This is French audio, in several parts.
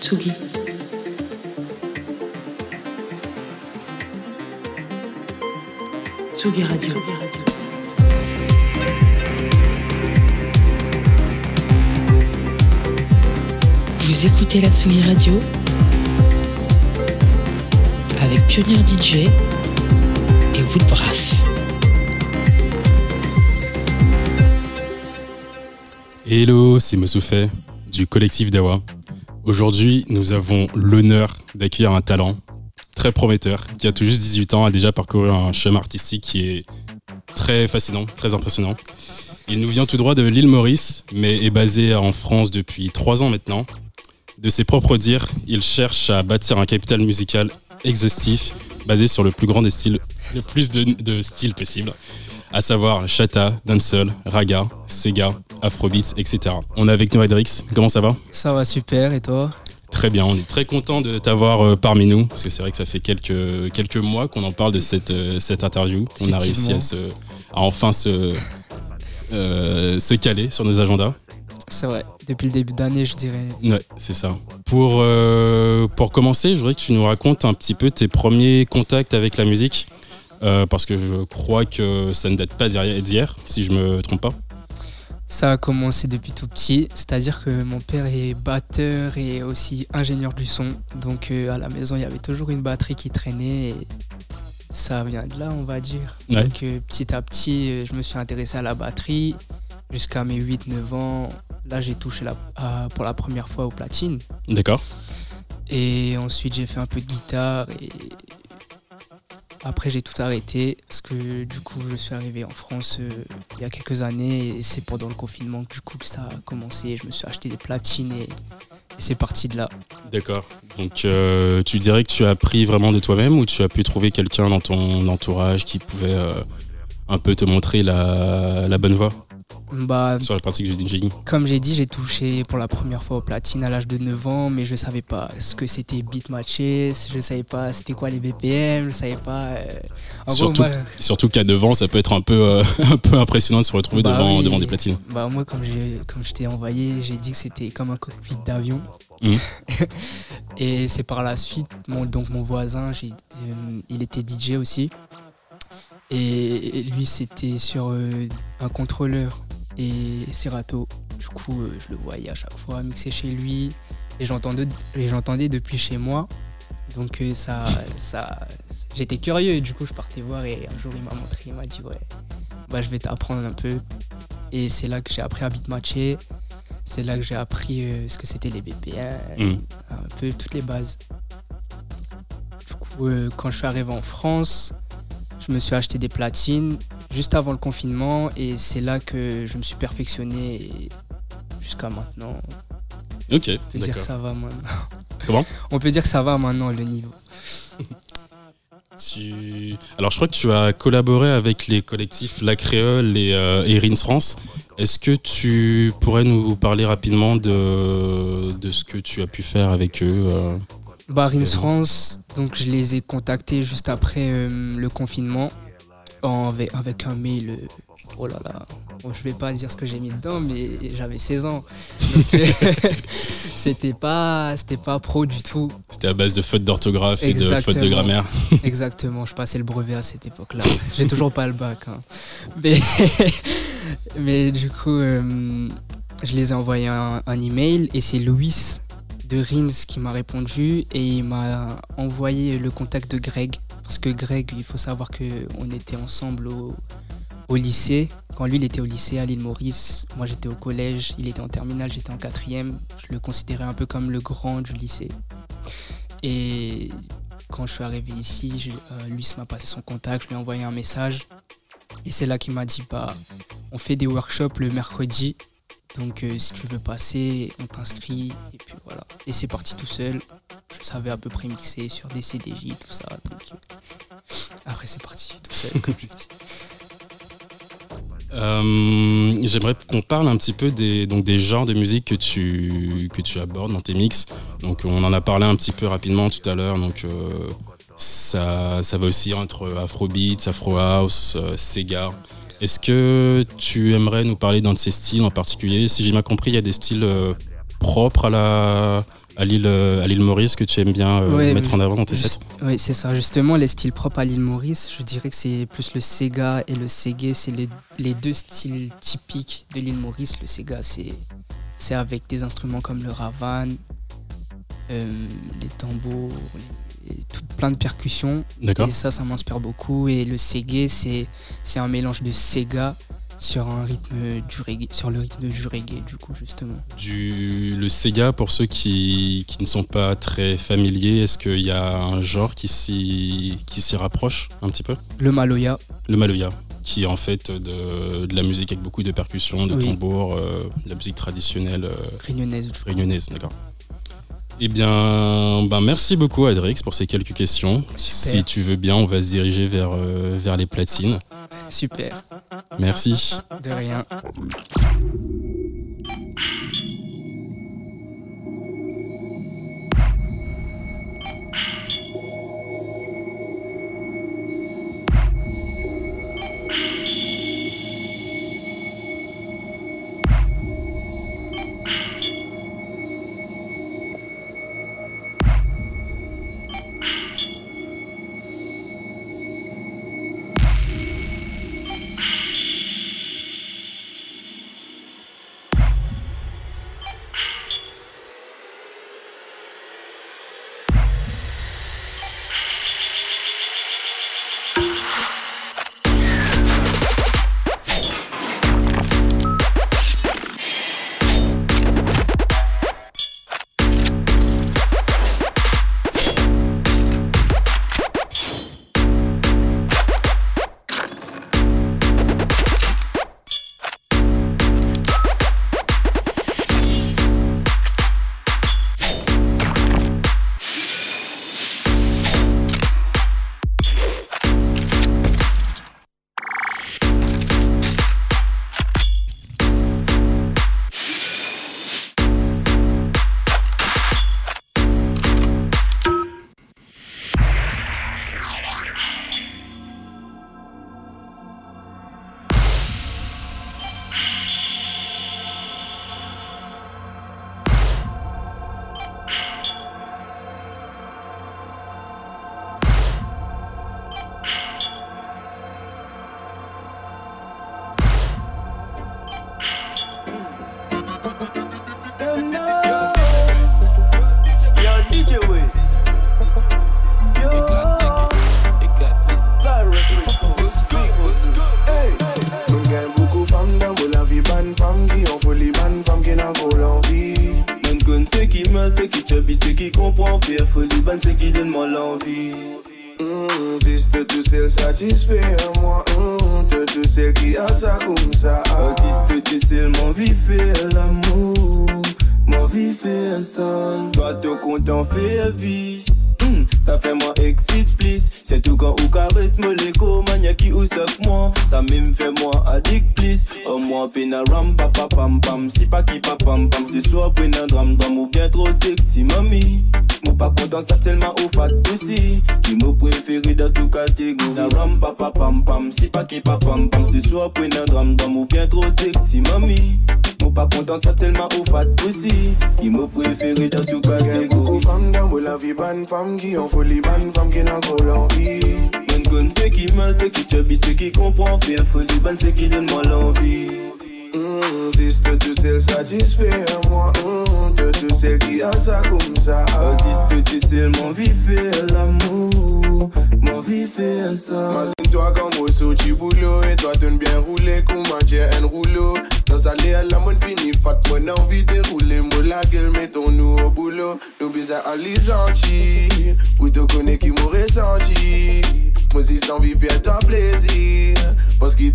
Tsugi. Tsugi Radio. Vous écoutez la Tsugi Radio avec Pionnier DJ et Woodbrass. Hello, c'est Moussoufet du collectif Dawa. Aujourd'hui, nous avons l'honneur d'accueillir un talent très prometteur qui a tout juste 18 ans, a déjà parcouru un chemin artistique qui est très fascinant, très impressionnant. Il nous vient tout droit de l'île Maurice, mais est basé en France depuis 3 ans maintenant. De ses propres dires, il cherche à bâtir un capital musical exhaustif basé sur le plus grand des styles, le plus de, de styles possibles à savoir chata, dancehall, raga, sega, afrobeats, etc. On est avec nous Edrix, comment ça va? Ça va super, et toi? Très bien, on est très content de t'avoir euh, parmi nous, parce que c'est vrai que ça fait quelques, quelques mois qu'on en parle de cette, euh, cette interview. On a réussi à, se, à enfin se, euh, se caler sur nos agendas. C'est vrai, depuis le début d'année, je dirais. Ouais, c'est ça. Pour, euh, pour commencer, je voudrais que tu nous racontes un petit peu tes premiers contacts avec la musique. Euh, parce que je crois que ça ne date pas d'hier, si je me trompe pas. Ça a commencé depuis tout petit, c'est-à-dire que mon père est batteur et aussi ingénieur du son. Donc euh, à la maison, il y avait toujours une batterie qui traînait et ça vient de là, on va dire. Ouais. Donc euh, petit à petit, je me suis intéressé à la batterie jusqu'à mes 8-9 ans. Là, j'ai touché la- à- pour la première fois aux platines. D'accord. Et ensuite, j'ai fait un peu de guitare et après, j'ai tout arrêté parce que du coup, je suis arrivé en France euh, il y a quelques années et c'est pendant le confinement que, du coup que ça a commencé. Je me suis acheté des platines et, c'est parti de là. D'accord. Donc euh, tu dirais que tu as appris vraiment de toi-même ou tu as pu trouver quelqu'un dans ton entourage qui pouvait euh, un peu te montrer la bonne voie? Bah, sur la pratique du DJing comme j'ai dit, j'ai touché pour la première fois aux platines à l'âge de 9 ans, mais je savais pas ce que c'était beat matché, je savais pas c'était quoi les BPM, je savais pas. euh, en gros, Surtout, moi- surtout qu'à 9 ans, ça peut être un peu, euh, un peu impressionnant de se retrouver Bah devant, oui. devant des platines. Bah moi comme je t'ai envoyé, j'ai dit que c'était comme un cockpit d'avion. Mhm. et c'est par la suite mon donc mon voisin, euh, il était DJ aussi. Et lui c'était sur euh, un contrôleur et Serato. Du coup, euh, je le voyais à chaque fois mixer chez lui et j'entendais et j'entendais depuis chez moi. Donc euh, ça ça j'étais curieux du coup je partais voir et un jour il m'a montré, il m'a dit ouais bah, je vais t'apprendre un peu. Et c'est là que j'ai appris à beat matcher. C'est là que j'ai appris euh, ce que c'était les BPM, Mhm. un peu toutes les bases. Du coup, quand je suis arrivé en France, je me suis acheté des platines juste avant le confinement et c'est là que je me suis perfectionné jusqu'à maintenant. Ok, On peut dire que ça va maintenant. Comment? On peut dire que ça va maintenant le niveau. Tu- Alors, je crois que tu as collaboré avec les collectifs La Créole et, euh, et Rins France. Est-ce que tu pourrais nous parler rapidement de, de ce que tu as pu faire avec eux euh? Barins. France, donc je les ai contactés juste après euh, le confinement en- avec, un mail. euh, oh là là, bon, je vais pas dire ce que j'ai mis dedans, mais j'avais 16 ans. C'était pas, c'était pas pro du tout. C'était à base de fautes d'orthographe et de fautes de grammaire. Exactement, je passais le brevet à cette époque-là. J'ai toujours pas le bac. hein. Mais, mais du coup, euh, je les ai envoyé un, un email et c'est Louis de Rins qui m'a répondu et il m'a envoyé le contact de Greg. Parce que Greg, il faut savoir qu'on était ensemble au, lycée. Quand lui, il était au lycée à l'île Maurice, moi j'étais au collège, il était en terminale, j'étais en quatrième. Je le considérais un peu comme le grand du lycée. Et quand je suis arrivé ici, euh, lui m'a passé son contact, je lui ai envoyé un message. Et c'est là qu'il m'a dit bah, on fait des workshops le mercredi. Donc euh, si tu veux passer, on t'inscrit. Et puis voilà. Et c'est parti tout seul. Je savais à peu près mixer sur des CDJ, tout ça. Euh, après c'est parti tout seul. Euh, J'aimerais qu'on parle un petit peu des, donc genres de musique que tu, que abordes dans tes mix. Donc on en a parlé un petit peu rapidement tout à l'heure. Donc ça, ça va aussi entre Afrobeat, Afro House, Sega. Est-ce que tu aimerais nous parler d'un de ces styles en particulier? Si j'ai bien compris, il y a des styles euh, propres à la, à l'île à l'île Maurice que tu aimes bien mettre en avant dans tes sets? Oui, c'est ça. Justement, les styles propres à l'île Maurice, je dirais que c'est plus le Sega et le Segé. C'est les, les, deux styles typiques de l'île Maurice. Le Sega, c'est avec des instruments comme le ravan, les tambours, tout, plein de percussions. Et ça, ça m'inspire beaucoup. Et le Segé, c'est un mélange de Sega sur un rythme du reggae, sur le rythme du reggae du coup justement. Du le Sega pour ceux qui, qui ne sont pas très familiers, est-ce qu'il y a un genre qui s'y qui s'y rapproche un petit peu? Le Maloya. Le Maloya qui est en fait de, de la musique avec beaucoup de percussions, de tambours, euh, de la musique traditionnelle euh, réunionnaise. Réunionnaise, d'accord. Eh bien, ben merci beaucoup Adrix pour ces quelques questions. Si tu veux bien, on va se diriger vers, euh, vers les platines. Super. Merci. De rien.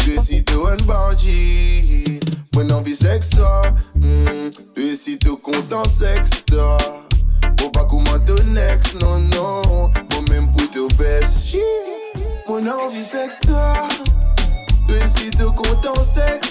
deux sites un bandit. Mon envie sexta, mm, deux sites au compte en sexta. Bon, pas comment ton ex, non, non. Bon, même pour te best. Mon envie sexta, deux sites au compte en sexta.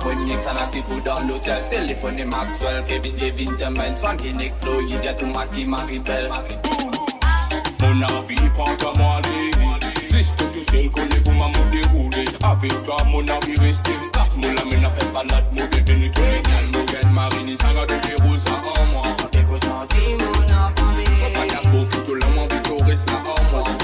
abonnés, ça n'a fait pour dans l'hôtel. Téléphoné Maxwell, Kevin, Kevin, Timmons, Frankie, Nick, Chloe, Jet, Maribel. Mon avis, prends ta moi Reste tout seul, connais comment me dérouler. Avec toi, mon ami, restez. Mon ami n'a fait balade, mon bébé n'est tout légal. Mon gain marine, ça va de rosa en moi. Des gros sentiments, mon ami. Pas d'accord, tout le monde, tout reste là en moi.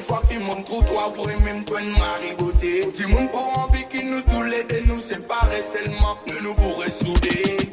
des fois qui monte pour toi, vrai même toi une mari beauté. Du monde pour envie qui nous tous les deux nous séparer seulement, nous nous pourrions souder.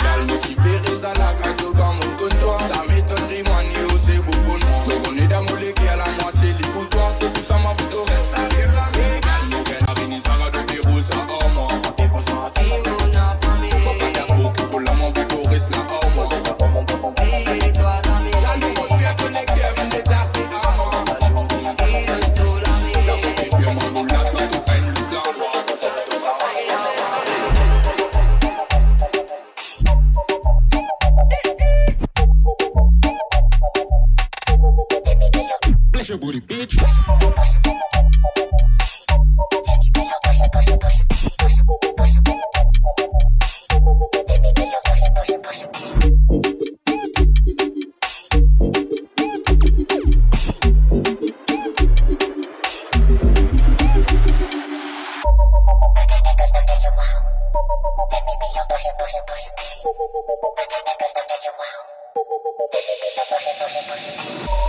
Thank you.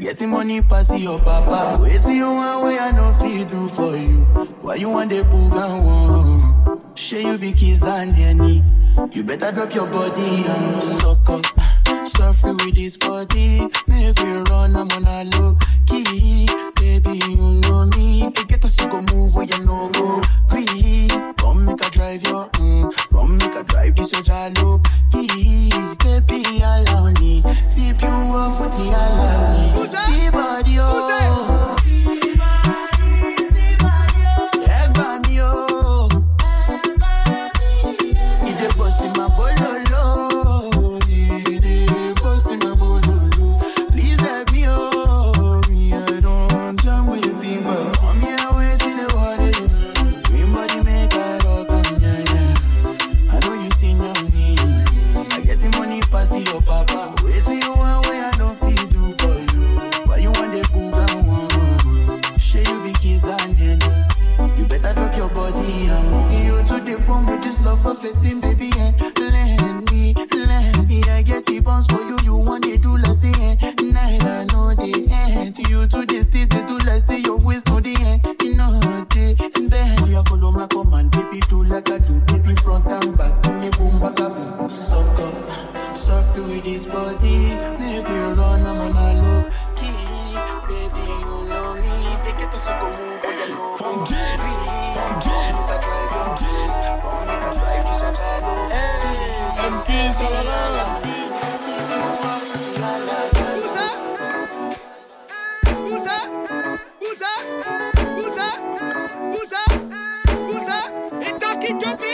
getting money pass your papa. Wait till you want way I no feel do for you. Why you want the boogan one? Share you be kiss than any. You better drop your body and no suck up. Suffer with this body, make we run. I'm on a low key, baby. You know me. They get us you go move where you no go. Free, come make a drive your, mm. come make a drive this your jalo. Key, baby, allow me. Tip you off with the allow see body, oh. Who's up? Who's up? Who's up? Who's up? It's to me.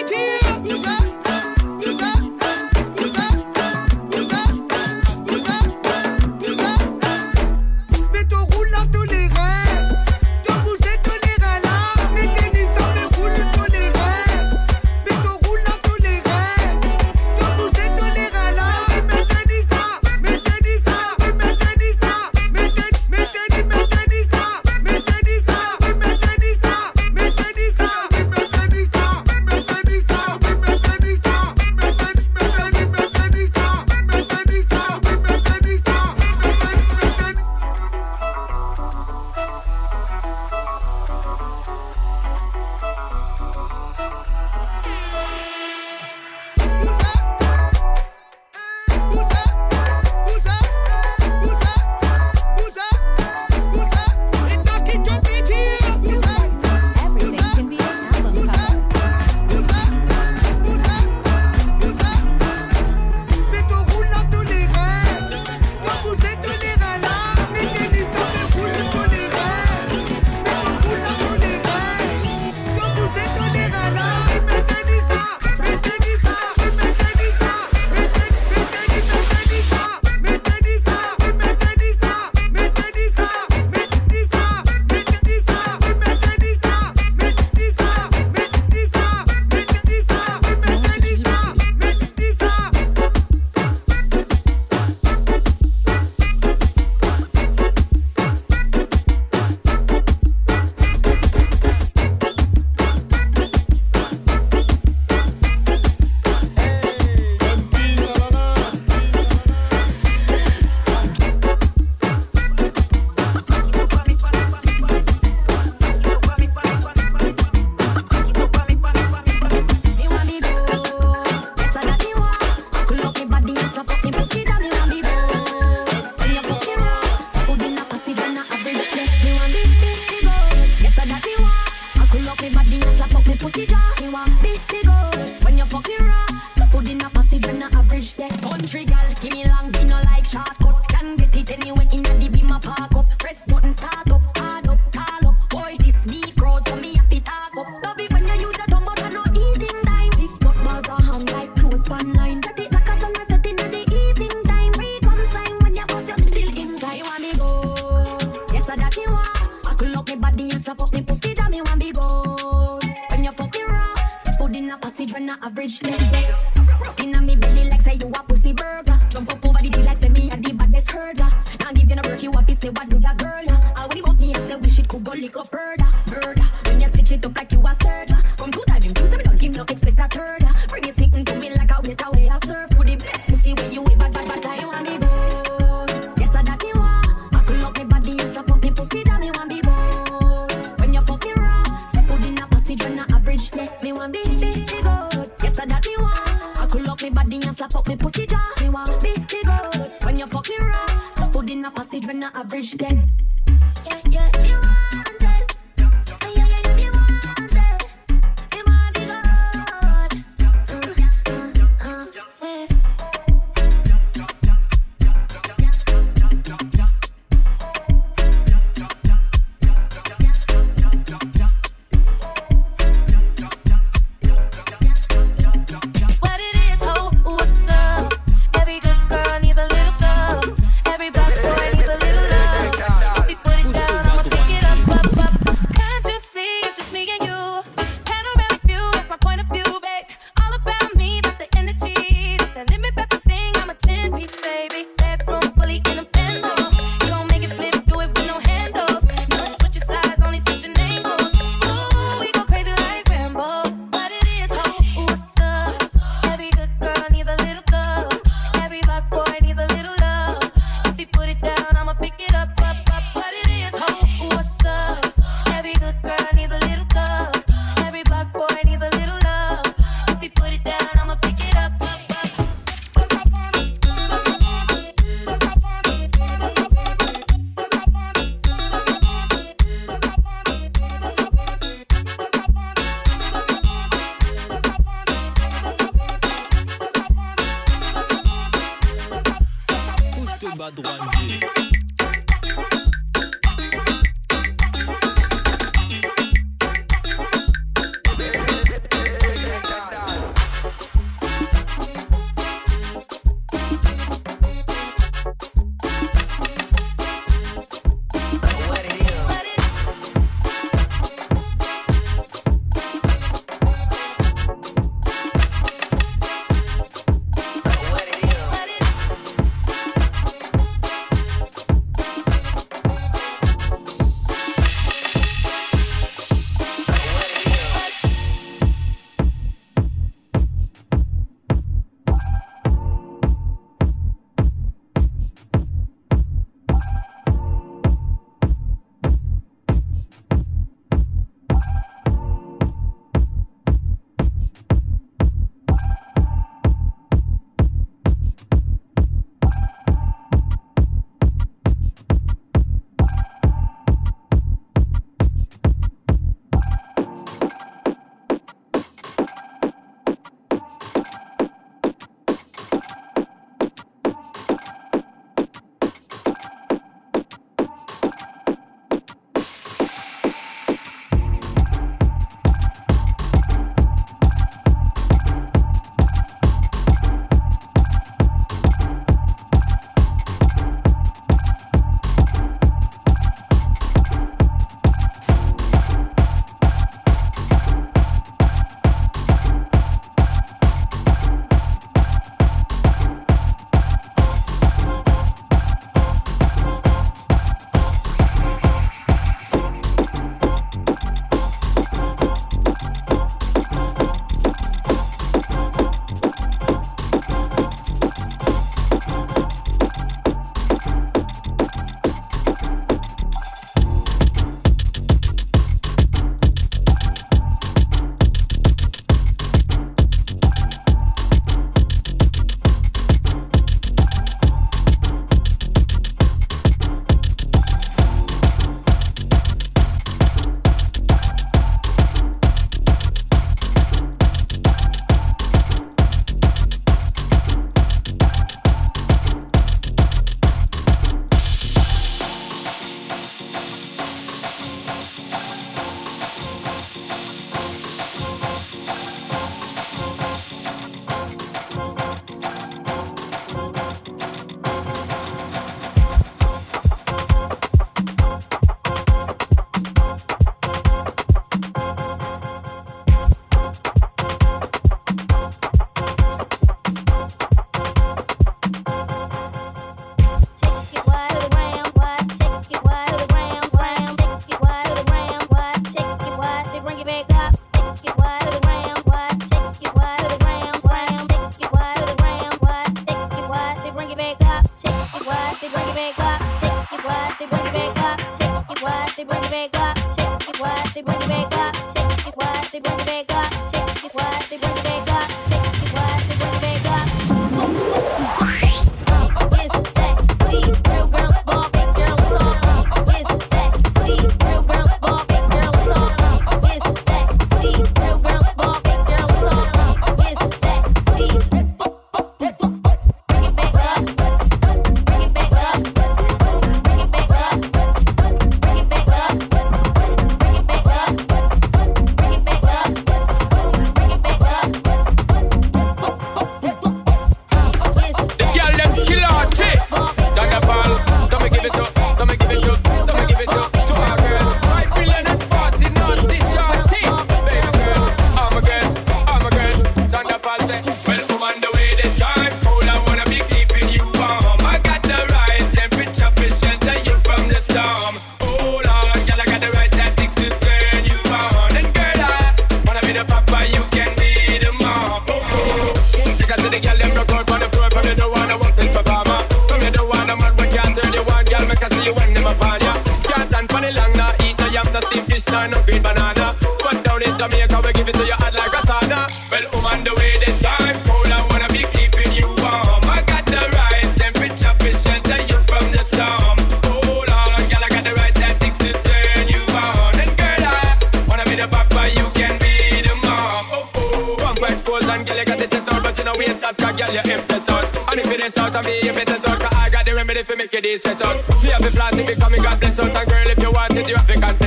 Jamaica, we give it to you hot like a sauna. Well, on the way this time, cold, I wanna be keeping you warm. I got the right temperature to shelter you from the storm. Oh Lord, girl, I got the right tactics to turn you on. And girl, I wanna be the papa, you can be the mom. Oh oh, one fight pose and girl, you got the chest out, but you know we ain't soft, girl, you empty out. And if it ain't out of me, if it is out, I got the remedy for your day stress out. Me have a plan to become a God bless out. And girl, if you want it, you have to confess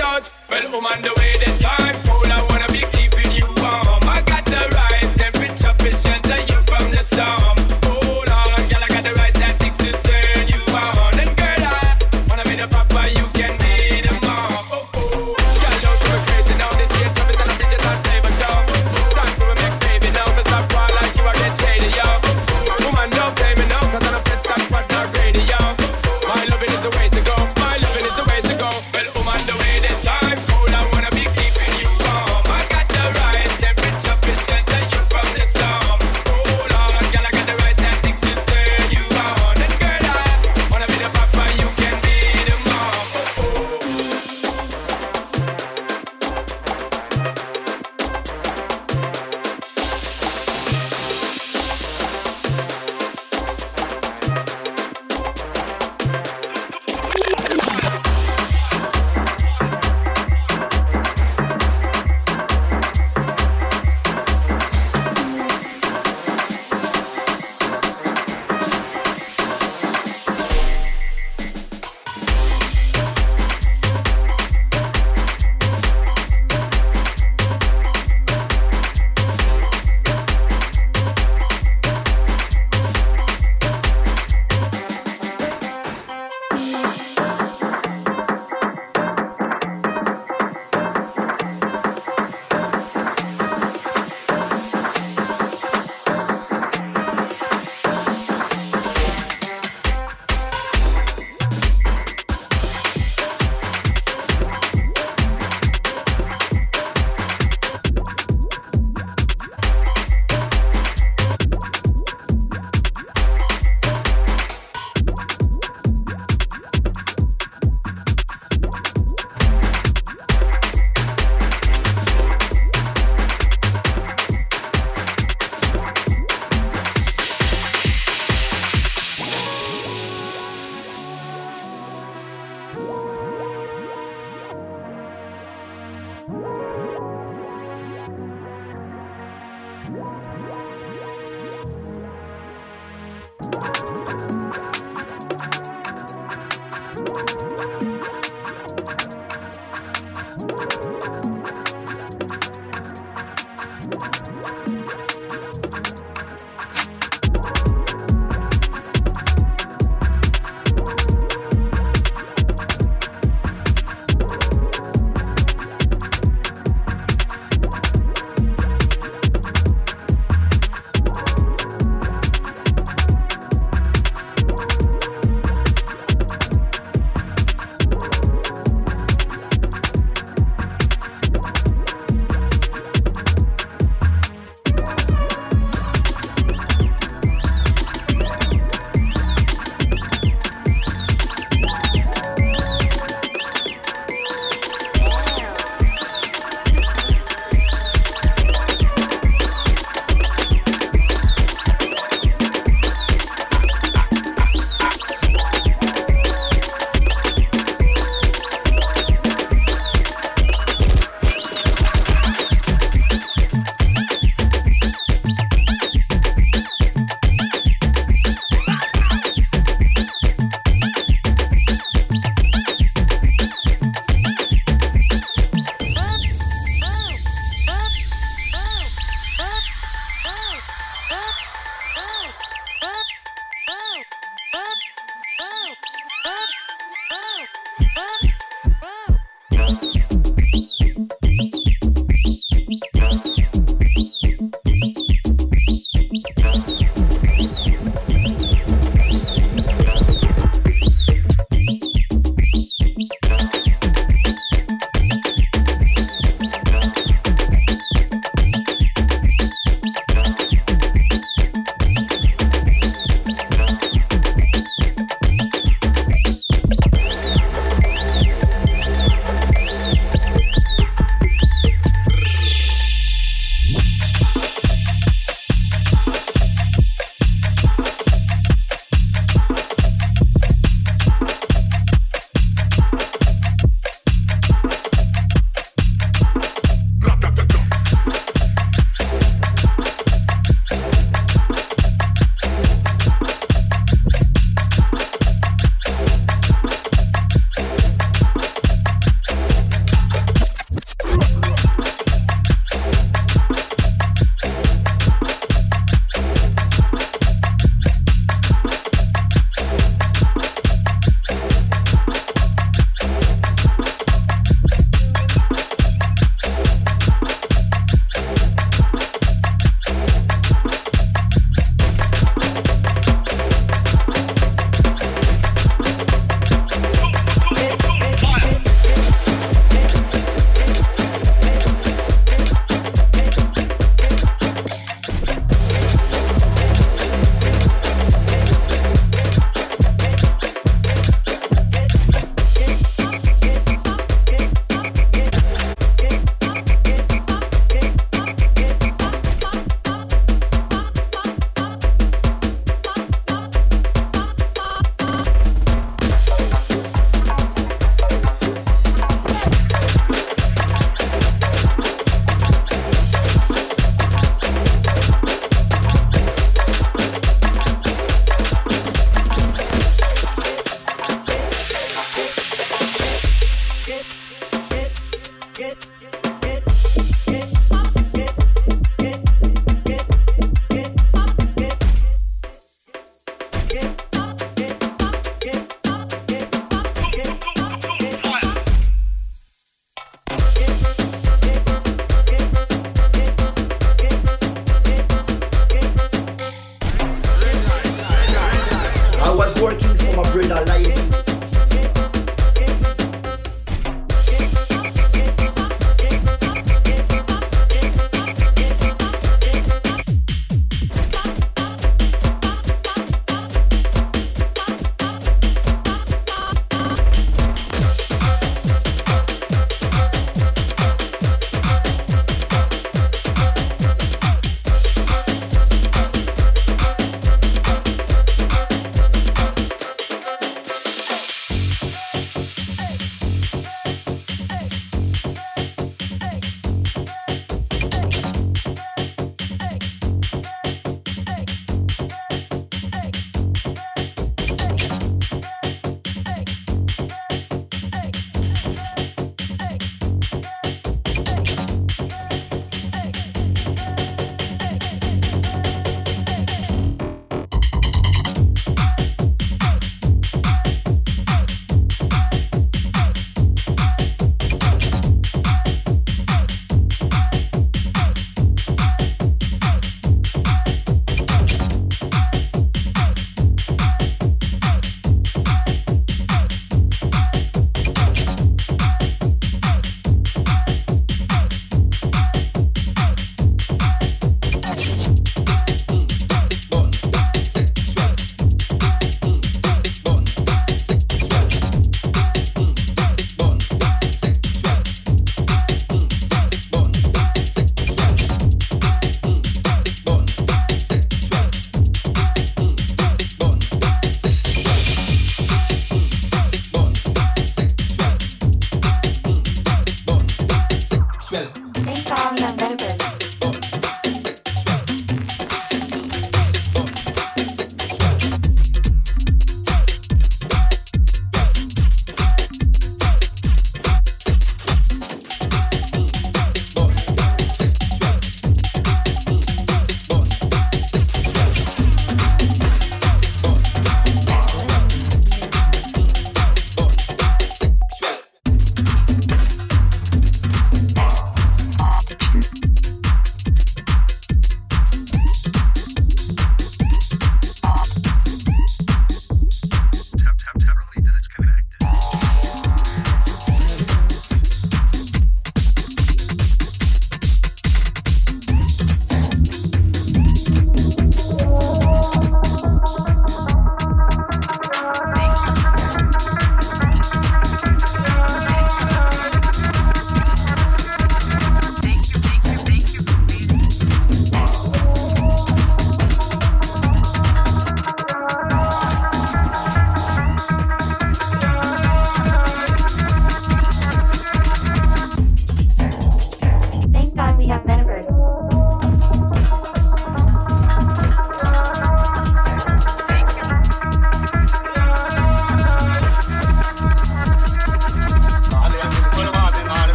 out. Well, woman, the way that